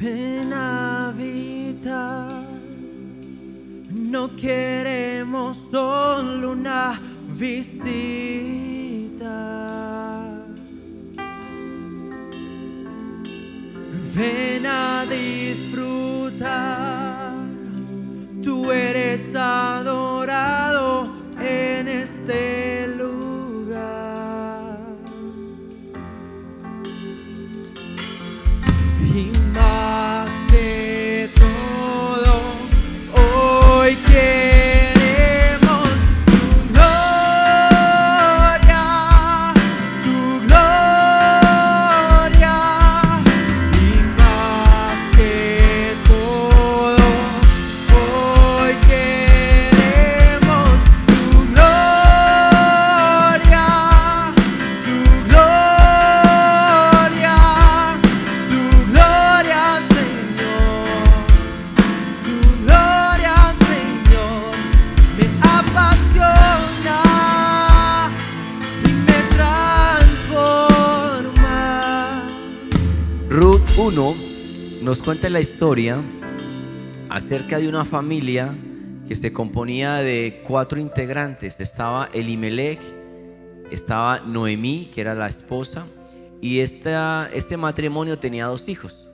Ven a. No queremos solo una visita. Ven a disfrutar. Tú eres Ruth 1 nos cuenta la historia acerca de una familia que se componía de cuatro integrantes. Estaba Elimelech, estaba Noemí, que era la esposa, y esta, este matrimonio tenía dos hijos,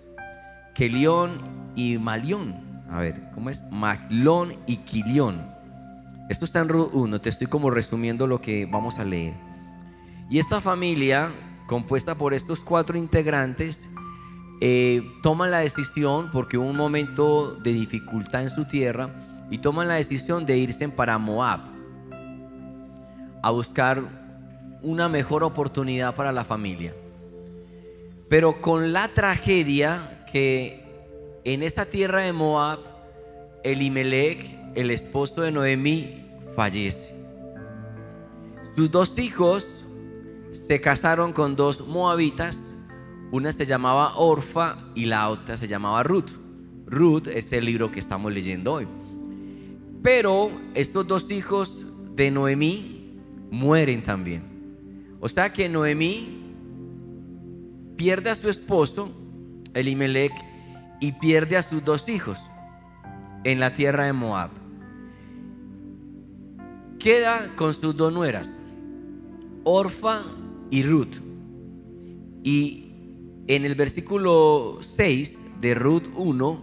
Kelión y Malión. A ver, ¿cómo es? Maglón y Quilión. Esto está en Ruth 1, te estoy como resumiendo lo que vamos a leer. Y esta familia, compuesta por estos cuatro integrantes, eh, toman la decisión, porque hubo un momento de dificultad en su tierra, y toman la decisión de irse para Moab a buscar una mejor oportunidad para la familia. Pero con la tragedia que en esa tierra de Moab, Elimelech, el esposo de Noemí, fallece. Sus dos hijos se casaron con dos moabitas, una se llamaba Orfa y la otra se llamaba Ruth. Ruth es el libro que estamos leyendo hoy. Pero estos dos hijos de Noemí mueren también. O sea que Noemí pierde a su esposo, Elimelech, y pierde a sus dos hijos en la tierra de Moab. Queda con sus dos nueras, Orfa y Ruth. Y en el versículo 6 de Ruth 1,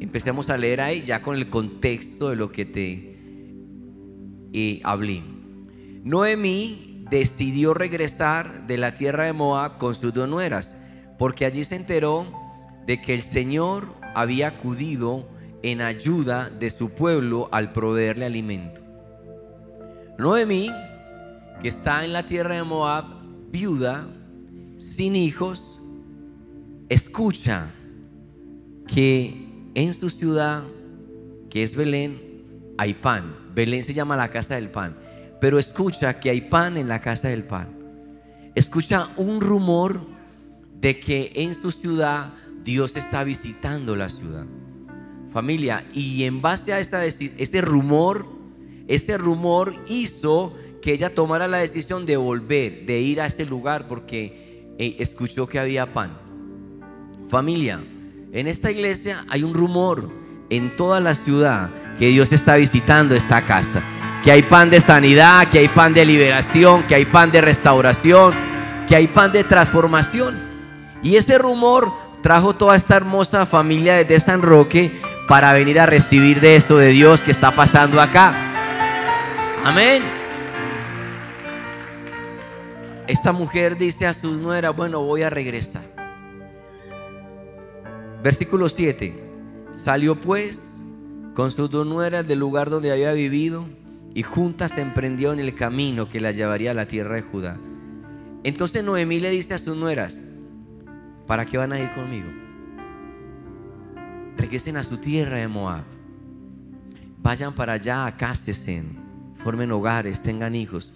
empecemos a leer ahí ya con el contexto de lo que te eh, hablé. Noemí decidió regresar de la tierra de Moab con sus dos nueras, porque allí se enteró de que el Señor había acudido en ayuda de su pueblo al proveerle alimento. Noemí, que está en la tierra de Moab, viuda, sin hijos, escucha que en su ciudad, que es Belén, hay pan. Belén se llama la casa del pan. Pero escucha que hay pan en la casa del pan. Escucha un rumor de que en su ciudad Dios está visitando la ciudad. Familia, y en base a esta, este rumor, ese rumor hizo que ella tomara la decisión de volver, de ir a ese lugar porque eh, escuchó que había pan. Familia, en esta iglesia hay un rumor en toda la ciudad que Dios está visitando esta casa. Que hay pan de sanidad, que hay pan de liberación, que hay pan de restauración, que hay pan de transformación. Y ese rumor trajo toda esta hermosa familia desde San Roque para venir a recibir de esto de Dios que está pasando acá. Amén. Esta mujer dice a sus nueras, bueno, voy a regresar. Versículo 7. Salió pues con sus dos nueras del lugar donde había vivido y juntas se emprendió en el camino que la llevaría a la tierra de Judá. Entonces Noemí le dice a sus nueras, ¿para qué van a ir conmigo? Regresen a su tierra de Moab. Vayan para allá, cásense, formen hogares, tengan hijos.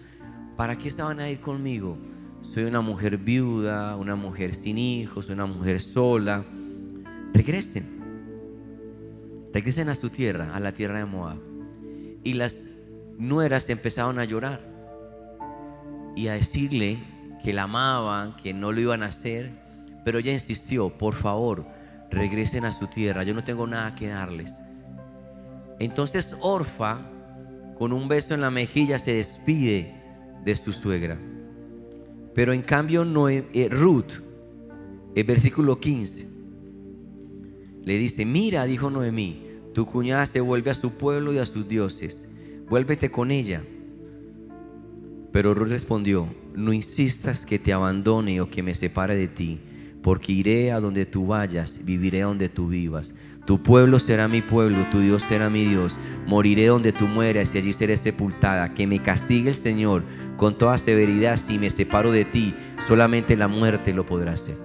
¿Para qué se van a ir conmigo? Soy una mujer viuda, una mujer sin hijos, una mujer sola. Regresen. Regresen a su tierra, a la tierra de Moab. Y las nueras empezaron a llorar y a decirle que la amaban, que no lo iban a hacer. Pero ella insistió, por favor, regresen a su tierra, yo no tengo nada que darles. Entonces Orfa, con un beso en la mejilla, se despide de su suegra. Pero en cambio eh, Ruth, el versículo 15, le dice, mira, dijo Noemí, tu cuñada se vuelve a su pueblo y a sus dioses, vuélvete con ella. Pero Ruth respondió, no insistas que te abandone o que me separe de ti, porque iré a donde tú vayas, viviré donde tú vivas. Tu pueblo será mi pueblo, tu Dios será mi Dios. Moriré donde tú mueras y allí seré sepultada. Que me castigue el Señor con toda severidad si me separo de ti. Solamente la muerte lo podrá hacer.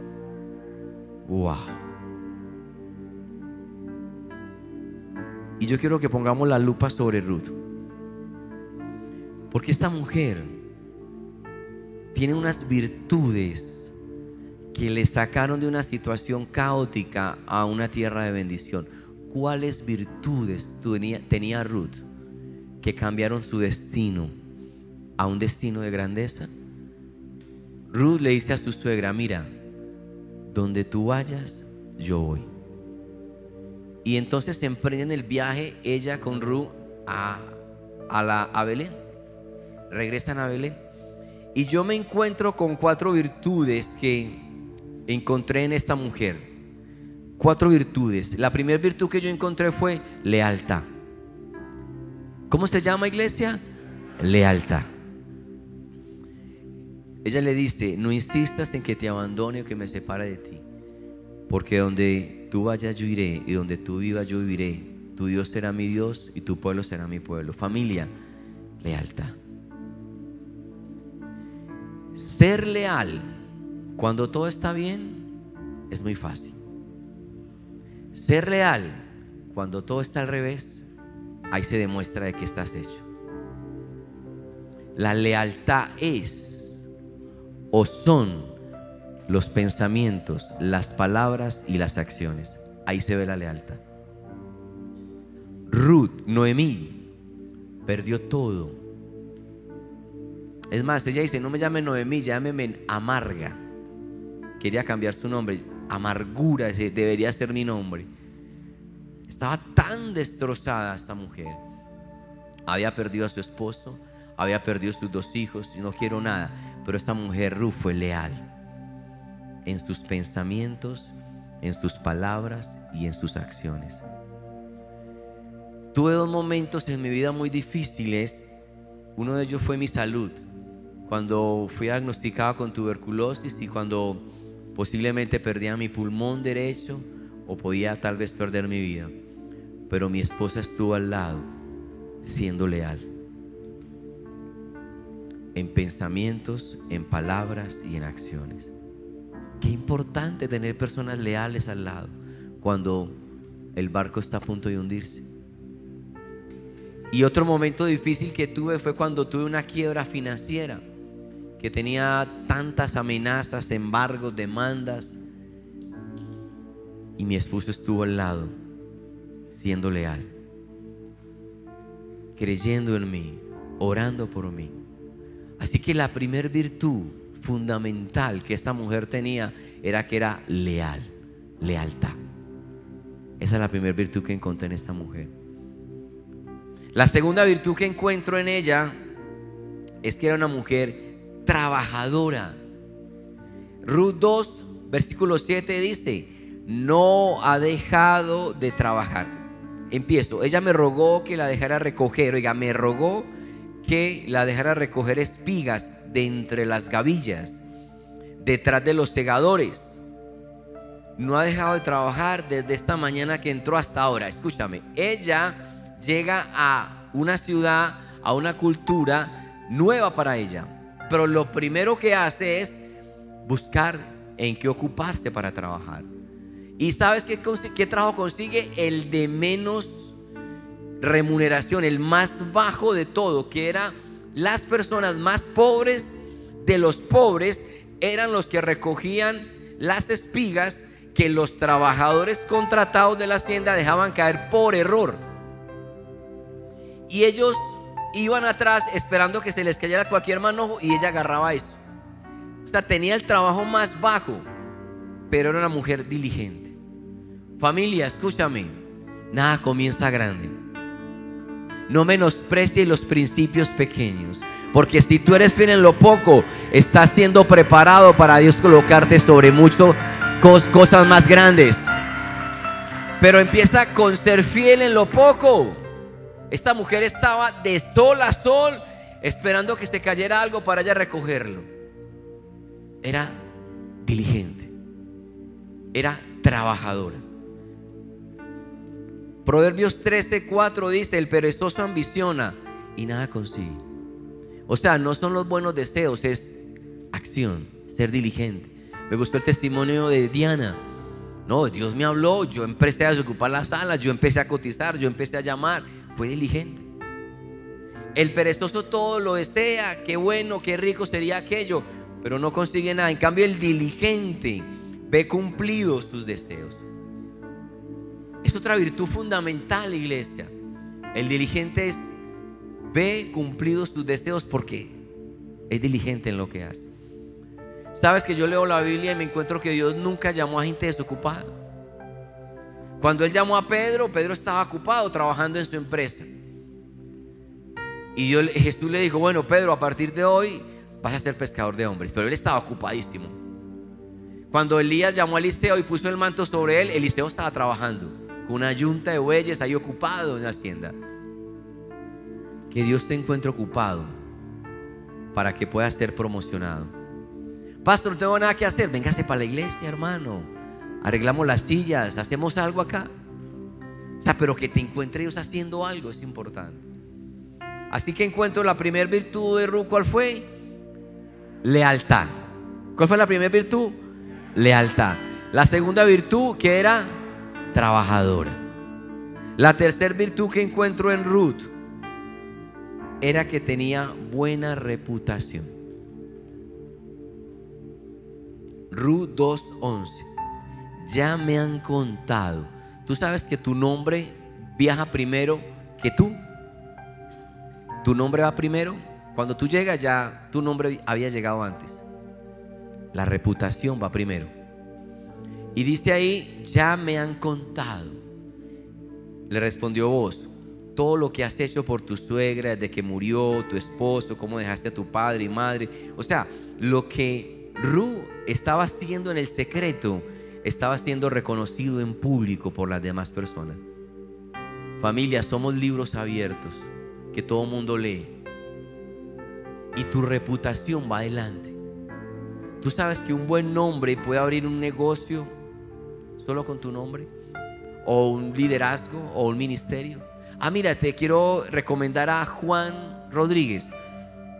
Wow. Y yo quiero que pongamos la lupa sobre Ruth. Porque esta mujer tiene unas virtudes que le sacaron de una situación caótica a una tierra de bendición. ¿Cuáles virtudes tenía, Ruth que cambiaron su destino a un destino de grandeza? Ruth le dice a su suegra, mira, donde tú vayas, yo voy. Y entonces emprenden el viaje ella con a, a, la, a Belén. Regresan a Belén. Y yo me encuentro con cuatro virtudes que encontré en esta mujer cuatro virtudes. La primera virtud que yo encontré fue lealtad. ¿Cómo se llama iglesia? Lealtad. Ella le dice, no insistas en que te abandone o que me separe de ti, porque donde tú vayas yo iré y donde tú vivas yo viviré. Tu Dios será mi Dios y tu pueblo será mi pueblo. Familia, lealtad. Ser leal cuando todo está bien, es muy fácil. Ser real, cuando todo está al revés, ahí se demuestra de que estás hecho. La lealtad es o son los pensamientos, las palabras y las acciones. Ahí se ve la lealtad. Ruth, Noemí, perdió todo. Es más, ella dice, no me llame Noemí, llámeme amarga quería cambiar su nombre. Amargura, ese debería ser mi nombre. Estaba tan destrozada esta mujer. Había perdido a su esposo, había perdido a sus dos hijos, y no quiero nada. Pero esta mujer, Ruth, fue leal en sus pensamientos, en sus palabras y en sus acciones. Tuve dos momentos en mi vida muy difíciles. Uno de ellos fue mi salud. Cuando fui diagnosticado con tuberculosis y cuando Posiblemente perdía mi pulmón derecho o podía tal vez perder mi vida. Pero mi esposa estuvo al lado, siendo leal. En pensamientos, en palabras y en acciones. Qué importante tener personas leales al lado cuando el barco está a punto de hundirse. Y otro momento difícil que tuve fue cuando tuve una quiebra financiera que tenía tantas amenazas, embargos, demandas. Y mi esposo estuvo al lado, siendo leal, creyendo en mí, orando por mí. Así que la primer virtud fundamental que esta mujer tenía era que era leal, lealtad. Esa es la primera virtud que encontré en esta mujer. La segunda virtud que encuentro en ella es que era una mujer trabajadora. Ruth 2, versículo 7 dice, no ha dejado de trabajar. Empiezo, ella me rogó que la dejara recoger, oiga, me rogó que la dejara recoger espigas de entre las gavillas, detrás de los segadores. No ha dejado de trabajar desde esta mañana que entró hasta ahora. Escúchame, ella llega a una ciudad, a una cultura nueva para ella pero lo primero que hace es buscar en qué ocuparse para trabajar. ¿Y sabes qué, qué trabajo consigue? El de menos remuneración, el más bajo de todo, que era las personas más pobres de los pobres, eran los que recogían las espigas que los trabajadores contratados de la hacienda dejaban caer por error. Y ellos iban atrás esperando que se les cayera cualquier manojo y ella agarraba eso. O sea, tenía el trabajo más bajo, pero era una mujer diligente. Familia, escúchame. Nada comienza grande. No menosprecie los principios pequeños. Porque si tú eres fiel en lo poco, estás siendo preparado para Dios colocarte sobre muchas cosas más grandes. Pero empieza con ser fiel en lo poco. Esta mujer estaba de sol a sol esperando que se cayera algo para ella recogerlo. Era diligente. Era trabajadora. Proverbios 13:4 dice, el perezoso ambiciona y nada consigue. O sea, no son los buenos deseos, es acción, ser diligente. Me gustó el testimonio de Diana. No, Dios me habló, yo empecé a desocupar las salas, yo empecé a cotizar, yo empecé a llamar. Fue diligente. El perezoso todo lo desea, qué bueno, qué rico sería aquello, pero no consigue nada. En cambio, el diligente ve cumplidos sus deseos. Es otra virtud fundamental, iglesia. El diligente es ve cumplidos tus deseos porque es diligente en lo que hace. Sabes que yo leo la Biblia y me encuentro que Dios nunca llamó a gente desocupada. Cuando Él llamó a Pedro, Pedro estaba ocupado trabajando en su empresa. Y yo, Jesús le dijo, bueno, Pedro, a partir de hoy vas a ser pescador de hombres. Pero él estaba ocupadísimo. Cuando Elías llamó a Eliseo y puso el manto sobre él, Eliseo estaba trabajando una yunta de bueyes ahí ocupado en la hacienda. Que Dios te encuentre ocupado para que puedas ser promocionado. Pastor, no tengo nada que hacer. Véngase para la iglesia, hermano. Arreglamos las sillas, hacemos algo acá. O sea, pero que te encuentre Dios haciendo algo es importante. Así que encuentro la primera virtud de Ruth, ¿cuál fue? Lealtad. ¿Cuál fue la primera virtud? Lealtad. La segunda virtud que era trabajadora. La tercera virtud que encuentro en Ruth era que tenía buena reputación. Ruth 2.11. Ya me han contado. Tú sabes que tu nombre viaja primero que tú. Tu nombre va primero. Cuando tú llegas ya tu nombre había llegado antes. La reputación va primero. Y dice ahí, ya me han contado. Le respondió vos, todo lo que has hecho por tu suegra, desde que murió tu esposo, cómo dejaste a tu padre y madre. O sea, lo que Ru estaba haciendo en el secreto, estaba siendo reconocido en público por las demás personas. Familia, somos libros abiertos que todo mundo lee. Y tu reputación va adelante. Tú sabes que un buen nombre puede abrir un negocio solo con tu nombre, o un liderazgo, o un ministerio. Ah, mira, te quiero recomendar a Juan Rodríguez.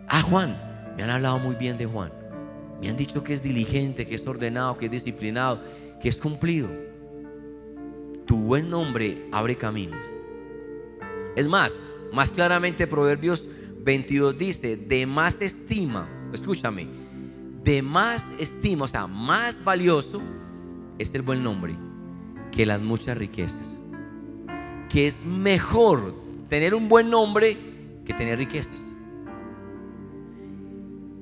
Ah, Juan, me han hablado muy bien de Juan. Me han dicho que es diligente, que es ordenado, que es disciplinado, que es cumplido. Tu buen nombre abre caminos. Es más, más claramente Proverbios 22 dice, de más estima, escúchame, de más estima, o sea, más valioso es el buen nombre que las muchas riquezas. Que es mejor tener un buen nombre que tener riquezas.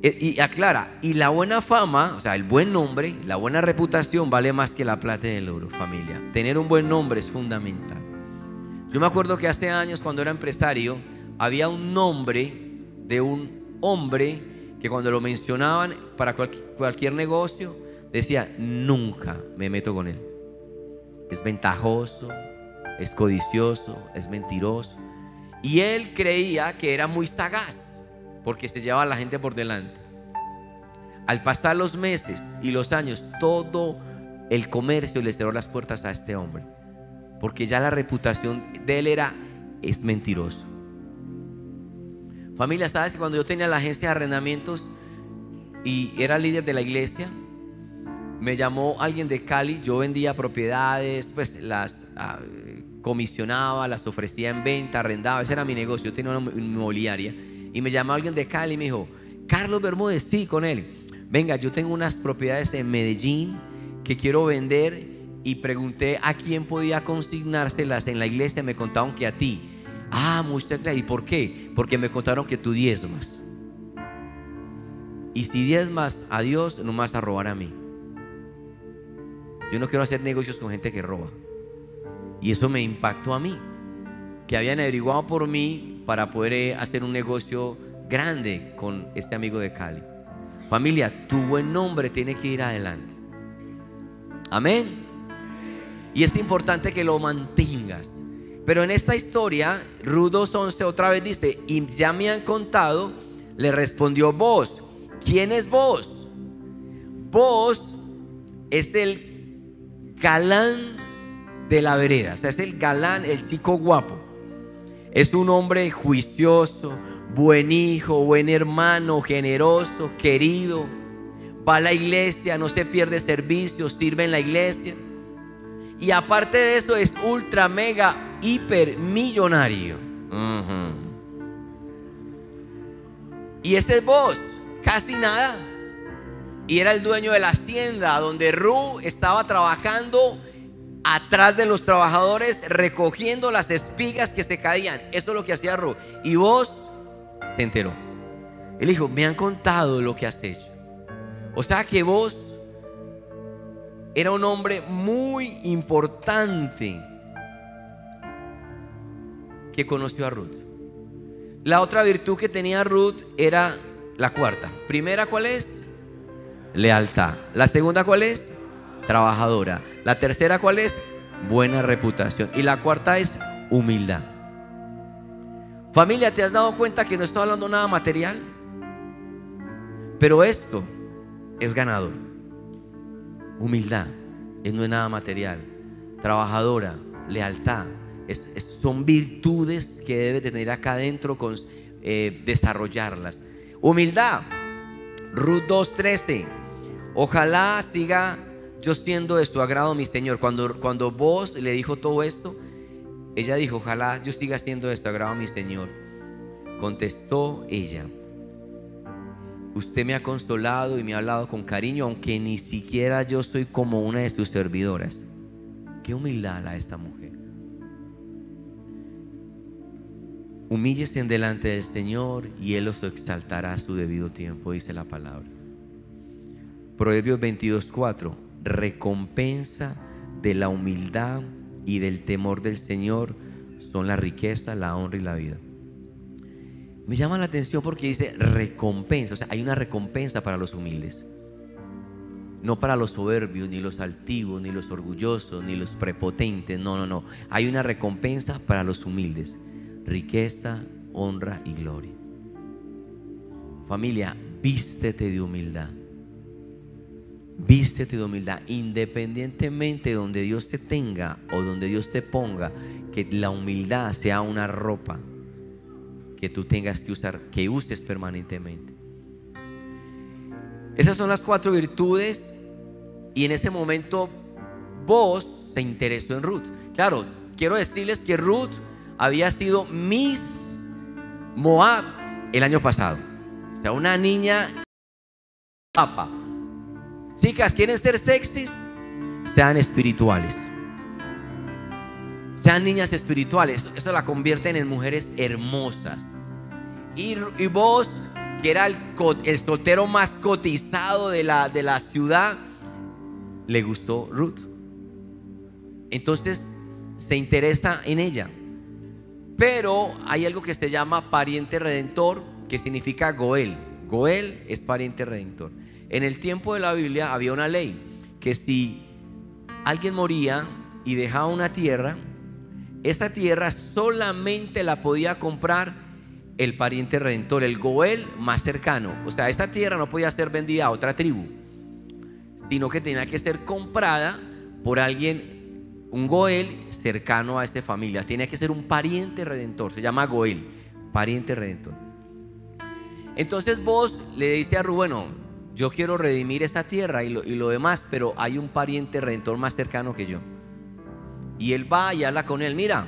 E, y aclara, y la buena fama, o sea, el buen nombre, la buena reputación vale más que la plata del oro, familia. Tener un buen nombre es fundamental. Yo me acuerdo que hace años cuando era empresario, había un nombre de un hombre que cuando lo mencionaban para cualquier negocio, decía, nunca me meto con él. Es ventajoso, es codicioso, es mentiroso. Y él creía que era muy sagaz, porque se llevaba a la gente por delante. Al pasar los meses y los años, todo el comercio le cerró las puertas a este hombre, porque ya la reputación de él era, es mentiroso. Familia, ¿sabes que cuando yo tenía la agencia de arrendamientos y era líder de la iglesia, me llamó alguien de Cali, yo vendía propiedades, pues las ah, comisionaba, las ofrecía en venta, arrendaba, ese era mi negocio, yo tenía una inmobiliaria. Y me llamó alguien de Cali y me dijo, Carlos Bermúdez, sí, con él. Venga, yo tengo unas propiedades en Medellín que quiero vender y pregunté a quién podía consignárselas en la iglesia, me contaron que a ti. Ah, muchas gracias. ¿Y por qué? Porque me contaron que tú diezmas. Y si diezmas a Dios, no vas a robar a mí. Yo no quiero hacer negocios con gente que roba. Y eso me impactó a mí, que habían averiguado por mí para poder eh, hacer un negocio grande con este amigo de Cali. Familia, tu buen nombre tiene que ir adelante. Amén. Y es importante que lo mantengas. Pero en esta historia, Ruth 2.11 otra vez dice, y ya me han contado, le respondió vos. ¿Quién es vos? Vos es el galán de la vereda, o sea, es el galán, el chico guapo. Es un hombre juicioso, buen hijo, buen hermano, generoso, querido. Va a la iglesia, no se pierde servicio, sirve en la iglesia. Y aparte de eso es ultra, mega, hiper millonario. Y este es vos, casi nada. Y era el dueño de la hacienda donde Ru estaba trabajando atrás de los trabajadores recogiendo las espigas que se caían. Esto es lo que hacía Ru. Y vos se enteró. Él dijo, me han contado lo que has hecho. O sea que vos era un hombre muy importante que conoció a Ruth. La otra virtud que tenía Ruth era la cuarta. Primera, ¿cuál es? Lealtad. La segunda, ¿cuál es? Trabajadora. La tercera, ¿cuál es? Buena reputación. Y la cuarta es humildad. Familia, ¿te has dado cuenta que no estoy hablando nada material? Pero esto es ganador. Humildad, es no es nada material. Trabajadora, lealtad, son virtudes que debes tener acá adentro, eh, desarrollarlas. Humildad, Ruth 2.13. Ojalá siga yo siendo de su agrado, mi Señor. Cuando, cuando vos le dijo todo esto, ella dijo, ojalá yo siga siendo de su agrado, mi Señor. Contestó ella, usted me ha consolado y me ha hablado con cariño, aunque ni siquiera yo soy como una de sus servidoras. Qué humildad la esta mujer. Humíllese en delante del Señor y Él os exaltará a su debido tiempo, dice la palabra. Proverbios 22.4 Recompensa de la humildad y del temor del Señor son la riqueza, la honra y la vida. Me llama la atención porque dice recompensa, o sea, hay una recompensa para los humildes. No para los soberbios, ni los altivos, ni los orgullosos, ni los prepotentes. No, no, no. Hay una recompensa para los humildes. Riqueza, honra y gloria. Familia, vístete de humildad. Vístete de humildad, independientemente de donde Dios te tenga o donde Dios te ponga, que la humildad sea una ropa que tú tengas que usar, que uses permanentemente. Esas son las cuatro virtudes y en ese momento vos se interesó en Ruth. Claro, quiero decirles que Ruth había sido Miss Moab el año pasado. O sea, una niña Chicas, ¿quieren ser sexys? Sean espirituales. Sean niñas espirituales. Eso la convierten en mujeres hermosas. Y, vos, que era el, el, soltero más cotizado de la, de la ciudad, le gustó Ruth. Entonces se interesa en ella. Pero hay algo que se llama pariente redentor, que significa Goel. Goel es pariente redentor. En el tiempo de la Biblia había una ley que si alguien moría y dejaba una tierra, esa tierra solamente la podía comprar el pariente redentor, el Goel más cercano. O sea, esa tierra no podía ser vendida a otra tribu, sino que tenía que ser comprada por alguien, un Goel cercano a esa familia. Tenía que ser un pariente redentor, se llama Goel, pariente redentor. Entonces vos le dice a Rubén, bueno, yo quiero redimir esta tierra y lo, demás, pero hay un pariente redentor más cercano que yo. Y él va y habla con él, mira,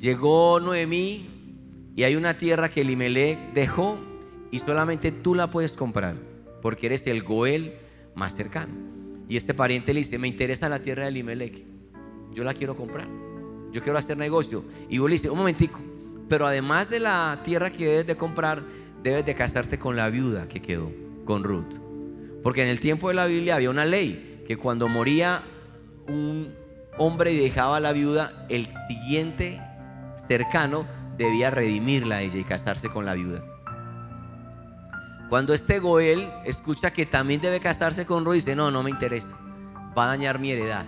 llegó Noemí y hay una tierra que Elimelech dejó y solamente tú la puedes comprar, porque eres el Goel más cercano. Y este pariente le dice, me interesa la tierra de Elimelech, yo la quiero comprar, yo quiero hacer negocio. Y vos le dice, un momentico, pero además de la tierra que debes de comprar, debes de casarte con la viuda que quedó con Ruth. Porque en el tiempo de la Biblia había una ley que cuando moría un hombre dejaba a la viuda, el siguiente cercano debía redimirla a ella y casarse con la viuda. Cuando este Goel escucha que también debe casarse con Ruth, dice, no, no me interesa, va a dañar mi heredad.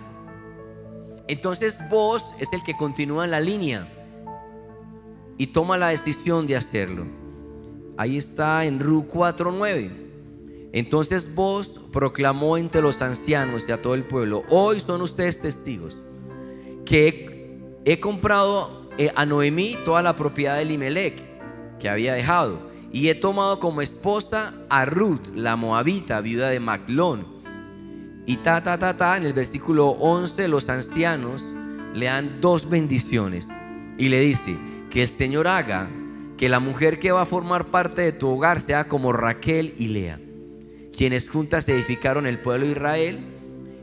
Entonces vos es el que continúa en la línea y toma la decisión de hacerlo. Ahí está en Ru 4:9. Entonces vos proclamó entre los ancianos y a todo el pueblo, hoy son ustedes testigos, que he comprado eh, a Noemí toda la propiedad de Limelec que había dejado, y he tomado como esposa a Ruth, la moabita, viuda de Maclón. Y ta, ta, ta, ta, en el versículo 11, los ancianos le dan dos bendiciones y le dice, que el Señor haga que la mujer que va a formar parte de tu hogar sea como Raquel y Lea, quienes juntas edificaron el pueblo de Israel.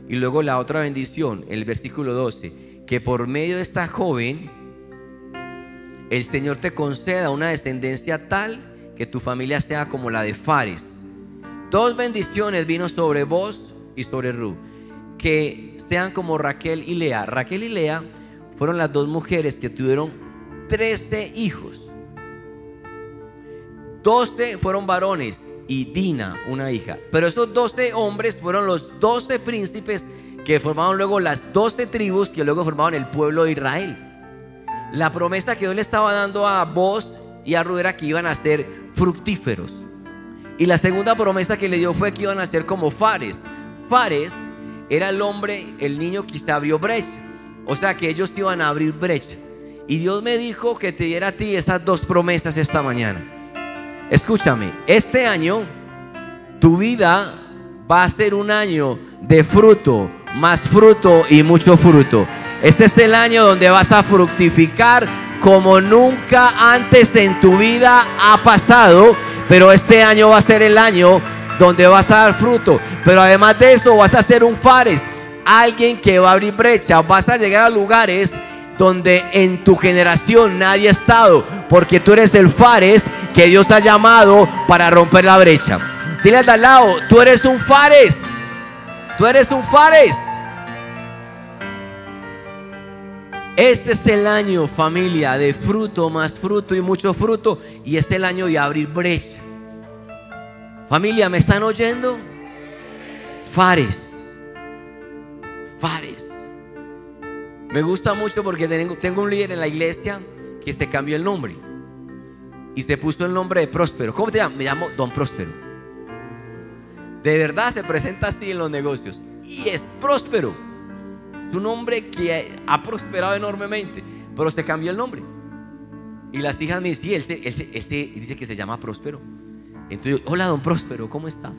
Y luego la otra bendición, el versículo 12, que por medio de esta joven el Señor te conceda una descendencia tal que tu familia sea como la de Fares. Dos bendiciones vino sobre vos y sobre Ru, que sean como Raquel y Lea. Raquel y Lea fueron las dos mujeres que tuvieron 13 hijos. 12 fueron varones y Dina, una hija. Pero esos 12 hombres fueron los 12 príncipes que formaron luego las 12 tribus que luego formaron el pueblo de Israel. La promesa que Dios le estaba dando a vos y a Ruth era que iban a ser fructíferos. Y la segunda promesa que le dio fue que iban a ser como Fares. Fares era el hombre, el niño que se abrió brecha. O sea que ellos iban a abrir brecha. Y Dios me dijo que te diera a ti esas dos promesas esta mañana. Escúchame, este año tu vida va a ser un año de fruto, más fruto y mucho fruto. Este es el año donde vas a fructificar como nunca antes en tu vida ha pasado, pero este año va a ser el año donde vas a dar fruto. Pero además de eso vas a ser un fares, alguien que va a abrir brecha, vas a llegar a lugares donde en tu generación nadie ha estado, porque tú eres el Fares que Dios ha llamado para romper la brecha. Dile al lado, tú eres un Fares, tú eres un Fares. Este es el año, familia, de fruto, más fruto y mucho fruto, y es el año de abrir brecha. Familia, ¿me están oyendo? Fares, Fares. Me gusta mucho porque tengo, un líder en la iglesia que se cambió el nombre y se puso el nombre de Próspero. ¿Cómo te llamas? Me llamo Don Próspero. De verdad se presenta así en los negocios y es próspero. Es un hombre que ha prosperado enormemente, pero se cambió el nombre. Y las hijas me dicen, sí, él, dice que se llama Próspero. Entonces, hola, don Próspero, ¿cómo está?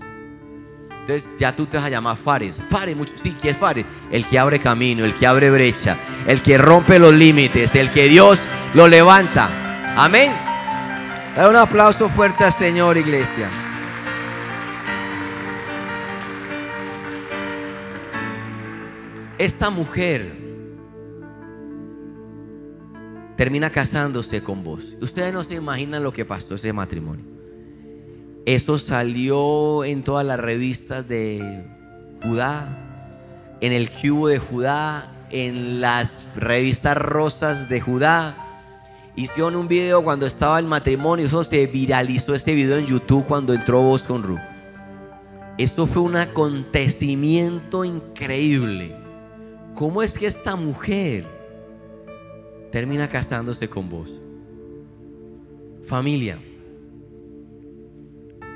Entonces ya tú te vas a llamar Fares. Fares, mucho, sí, ¿qué es Fares? El que abre camino, el que abre brecha, el que rompe los límites, el que Dios lo levanta. Amén. Dale un aplauso fuerte al Señor, iglesia. Esta mujer termina casándose con vos. Ustedes no se imaginan lo que pasó ese matrimonio. Eso salió en todas las revistas de Judá, en el cubo de Judá, en las revistas rosas de Judá. Hicieron un video cuando estaba el matrimonio, eso se viralizó ese video en YouTube cuando entró vos con Ru. Esto fue un acontecimiento increíble. ¿Cómo es que esta mujer termina casándose con vos? Familia,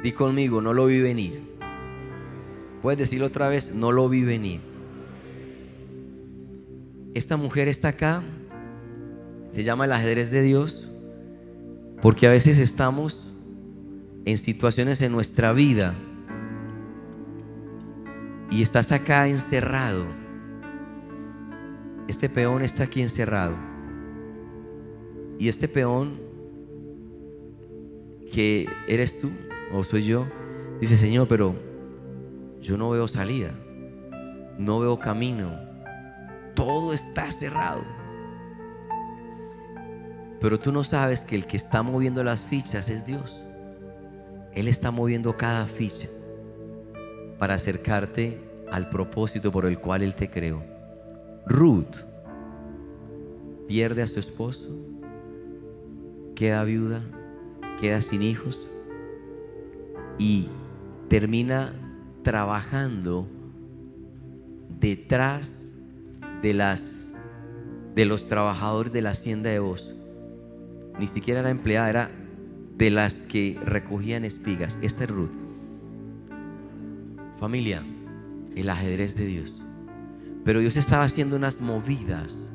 Di conmigo, no lo vi venir. Puedes decirlo otra vez, no lo vi venir. Esta mujer está acá, se llama el ajedrez de Dios, porque a veces estamos en situaciones en nuestra vida y estás acá encerrado. Este peón está aquí encerrado. Y este peón que eres tú, o soy yo, dice, Señor, pero yo no veo salida, no veo camino, todo está cerrado. Pero tú no sabes que el que está moviendo las fichas es Dios. Él está moviendo cada ficha para acercarte al propósito por el cual Él te creó. Ruth pierde a su esposo, queda viuda, queda sin hijos y termina trabajando detrás de los trabajadores de la hacienda de vos. Ni siquiera era empleada, era de las que recogían espigas. Esta es Ruth. Familia, el ajedrez de Dios. Pero Dios estaba haciendo unas movidas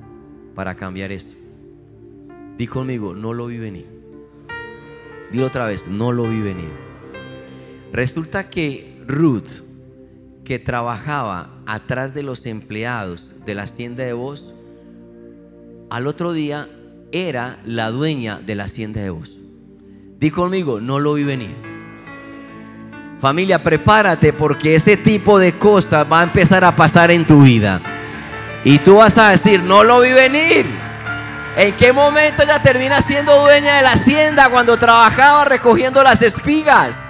para cambiar esto. Di conmigo, no lo vi venir. Dilo otra vez, no lo vi venir. Resulta que Ruth, que trabajaba atrás de los empleados de la hacienda de vos, al otro día era la dueña de la hacienda de vos. Di conmigo, no lo vi venir. Familia, prepárate porque ese tipo de cosas va a empezar a pasar en tu vida. Y tú vas a decir, no lo vi venir. ¿En qué momento ella termina siendo dueña de la hacienda cuando trabajaba recogiendo las espigas?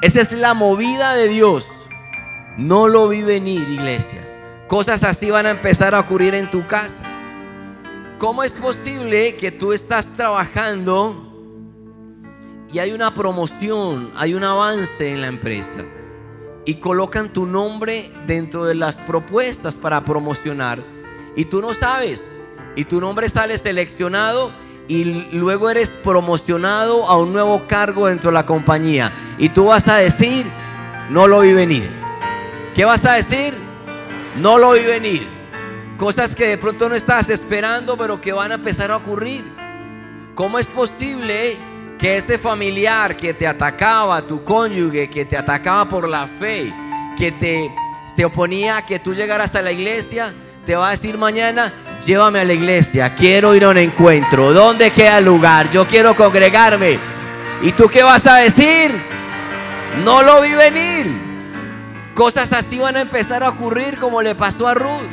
Esa es la movida de Dios. No lo vi venir, iglesia. Cosas así van a empezar a ocurrir en tu casa. ¿Cómo es posible que tú estás trabajando y hay una promoción, hay un avance en la empresa y colocan tu nombre dentro de las propuestas para promocionar y tú no sabes y tu nombre sale seleccionado y luego eres promocionado a un nuevo cargo dentro de la compañía y tú vas a decir, no lo vi venir. ¿Qué vas a decir? No lo vi venir. Cosas que de pronto no estabas esperando, pero que van a empezar a ocurrir. ¿Cómo es posible que este familiar que te atacaba, tu cónyuge, que te atacaba por la fe, que te se oponía a que tú llegaras a la iglesia, te va a decir mañana, llévame a la iglesia, quiero ir a un encuentro, ¿dónde queda el lugar? Yo quiero congregarme. ¿Y tú qué vas a decir? No lo vi venir. Cosas así van a empezar a ocurrir como le pasó a Ruth.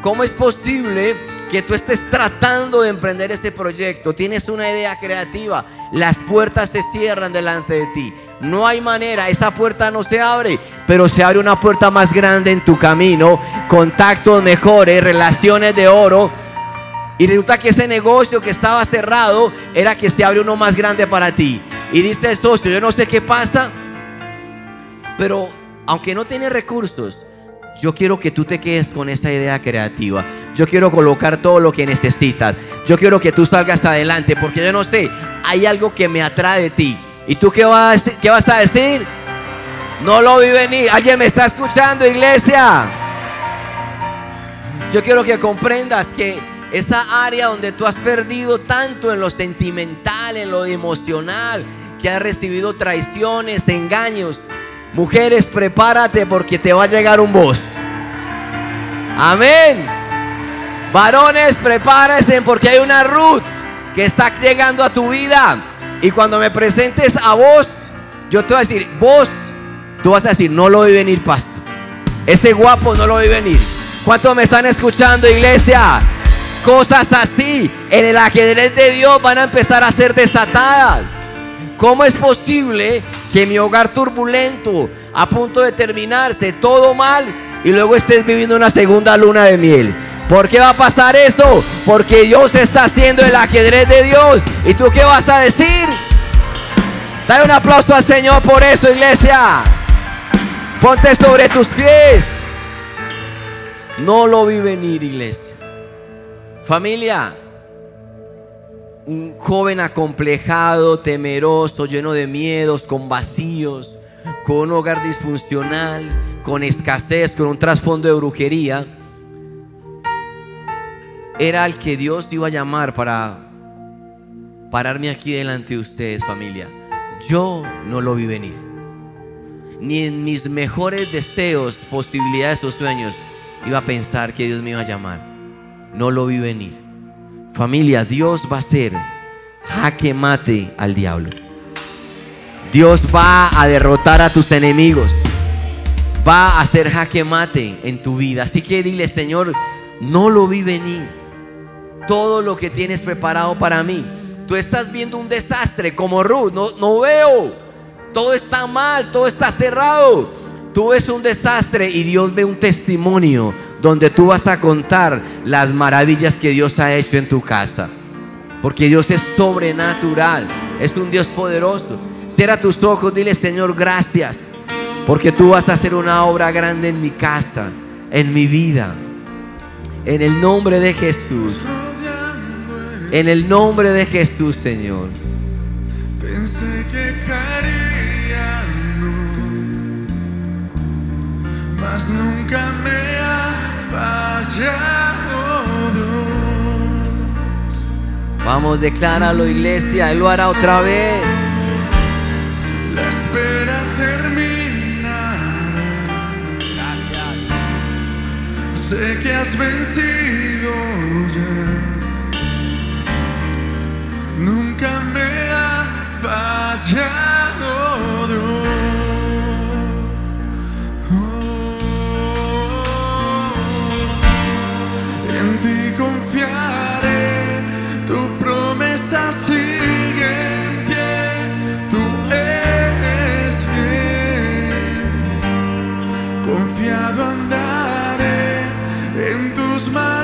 ¿Cómo es posible que tú estés tratando de emprender este proyecto? Tienes una idea creativa, las puertas se cierran delante de ti. No hay manera, esa puerta no se abre, pero se abre una puerta más grande en tu camino, contactos mejores, relaciones de oro. Y resulta que ese negocio que estaba cerrado era que se abre uno más grande para ti. Y dice el socio, yo no sé qué pasa, pero aunque no tiene recursos, yo quiero que tú te quedes con esta idea creativa. Yo quiero colocar todo lo que necesitas. Yo quiero que tú salgas adelante porque yo no sé, hay algo que me atrae de ti. ¿Y tú qué vas, qué vas a decir? No lo vi venir. ¿Alguien me está escuchando, iglesia? Yo quiero que comprendas que esa área donde tú has perdido tanto en lo sentimental, en lo emocional, que has recibido traiciones, engaños. Mujeres, prepárate porque te va a llegar un voz. Amén. Varones, prepárense porque hay una Ruth que está llegando a tu vida. Y cuando me presentes a vos, yo te voy a decir, vos, tú vas a decir, no lo vi venir, pastor. Ese guapo no lo vi venir. ¿Cuántos me están escuchando, iglesia? Cosas así en el ajedrez de Dios van a empezar a ser desatadas. ¿Cómo es posible que mi hogar turbulento, a punto de terminarse, todo mal, y luego estés viviendo una segunda luna de miel? ¿Por qué va a pasar eso? Porque Dios está haciendo el ajedrez de Dios. ¿Y tú qué vas a decir? Dale un aplauso al Señor por eso, iglesia. Ponte sobre tus pies. No lo vi venir, iglesia. Familia, un joven acomplejado, temeroso, lleno de miedos, con vacíos, con un hogar disfuncional, con escasez, con un trasfondo de brujería, era el que Dios iba a llamar para pararme aquí delante de ustedes, familia. Yo no lo vi venir. Ni en mis mejores deseos, posibilidades o sueños iba a pensar que Dios me iba a llamar. No lo vi venir. Familia, Dios va a hacer jaque mate al diablo. Dios va a derrotar a tus enemigos. Va a hacer jaque mate en tu vida. Así que dile, Señor, no lo vi venir. Todo lo que tienes preparado para mí. Tú estás viendo un desastre como Ruth. No, no veo. Todo está mal, todo está cerrado. Tú ves un desastre y Dios ve un testimonio donde tú vas a contar las maravillas que Dios ha hecho en tu casa. Porque Dios es sobrenatural, es un Dios poderoso. Cierra tus ojos, dile Señor, gracias. Porque tú vas a hacer una obra grande en mi casa, en mi vida. En el nombre de Jesús. En el nombre de Jesús, Señor. Pensé que caería, no, mas nunca me has fallado, Dios. Vamos, decláralo, iglesia. Él lo hará otra vez. La espera termina. Gracias. Sé que has vencido ya. Fallado, Dios. Oh, en ti confiaré, tu promesa sigue en pie, tú eres fiel. Confiado andaré, en tus manos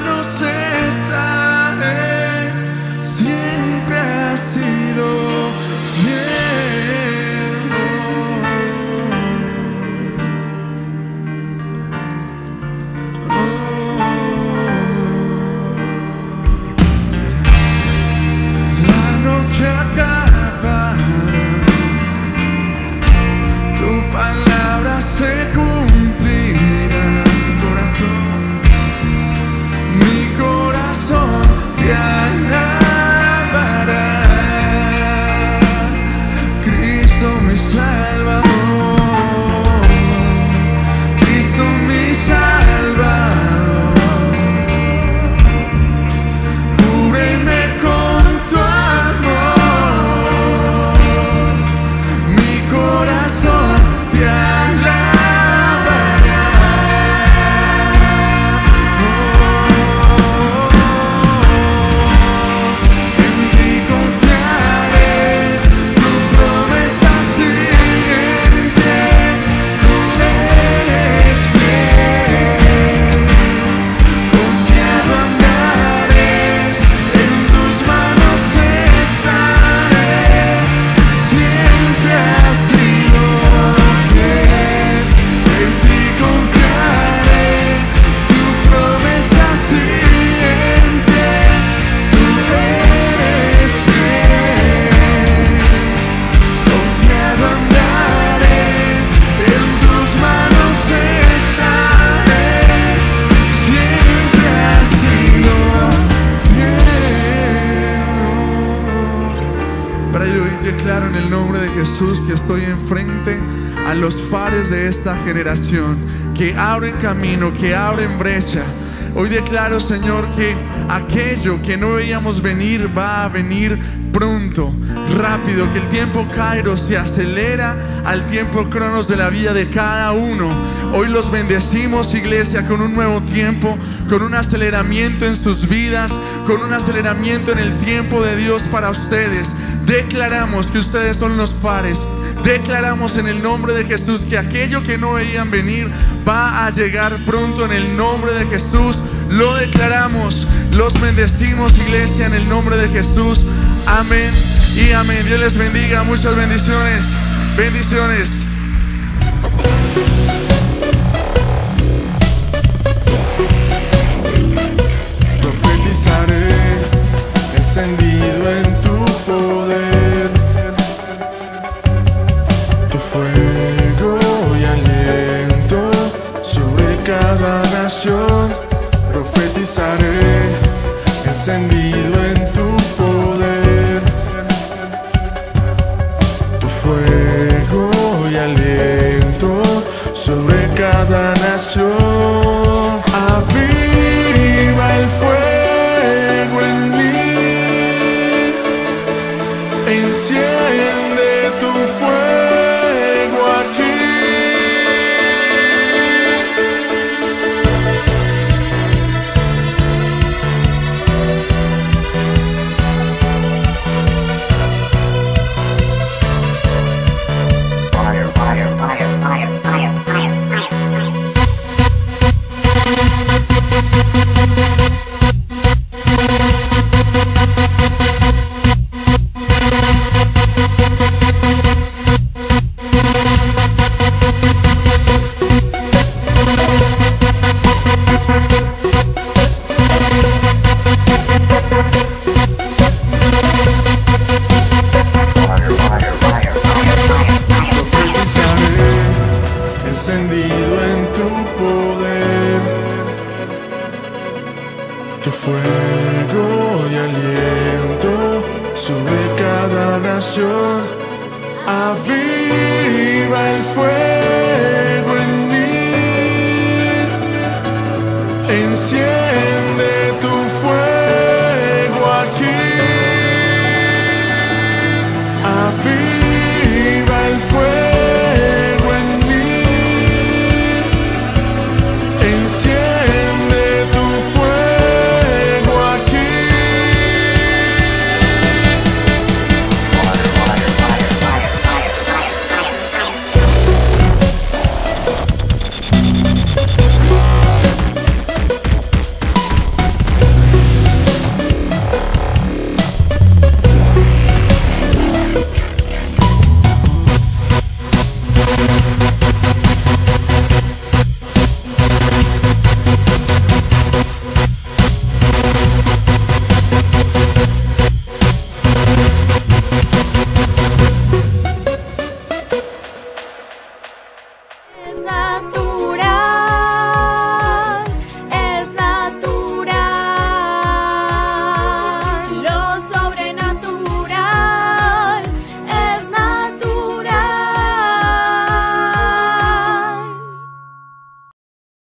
generación, que abren camino, que abren brecha. Hoy declaro, Señor, que aquello que no veíamos venir va a venir pronto, rápido, que el tiempo Kairos se acelera al tiempo Cronos de la vida de cada uno. Hoy los bendecimos, iglesia, con un nuevo tiempo, con un aceleramiento en sus vidas, con un aceleramiento en el tiempo de Dios para ustedes. Declaramos que ustedes son los fares. Declaramos en el nombre de Jesús que aquello que no veían venir va a llegar pronto en el nombre de Jesús. Lo declaramos, los bendecimos iglesia en el nombre de Jesús. Amén y amén. Dios les bendiga. Muchas bendiciones. Bendiciones. Profetizaré encendido en tu encendido en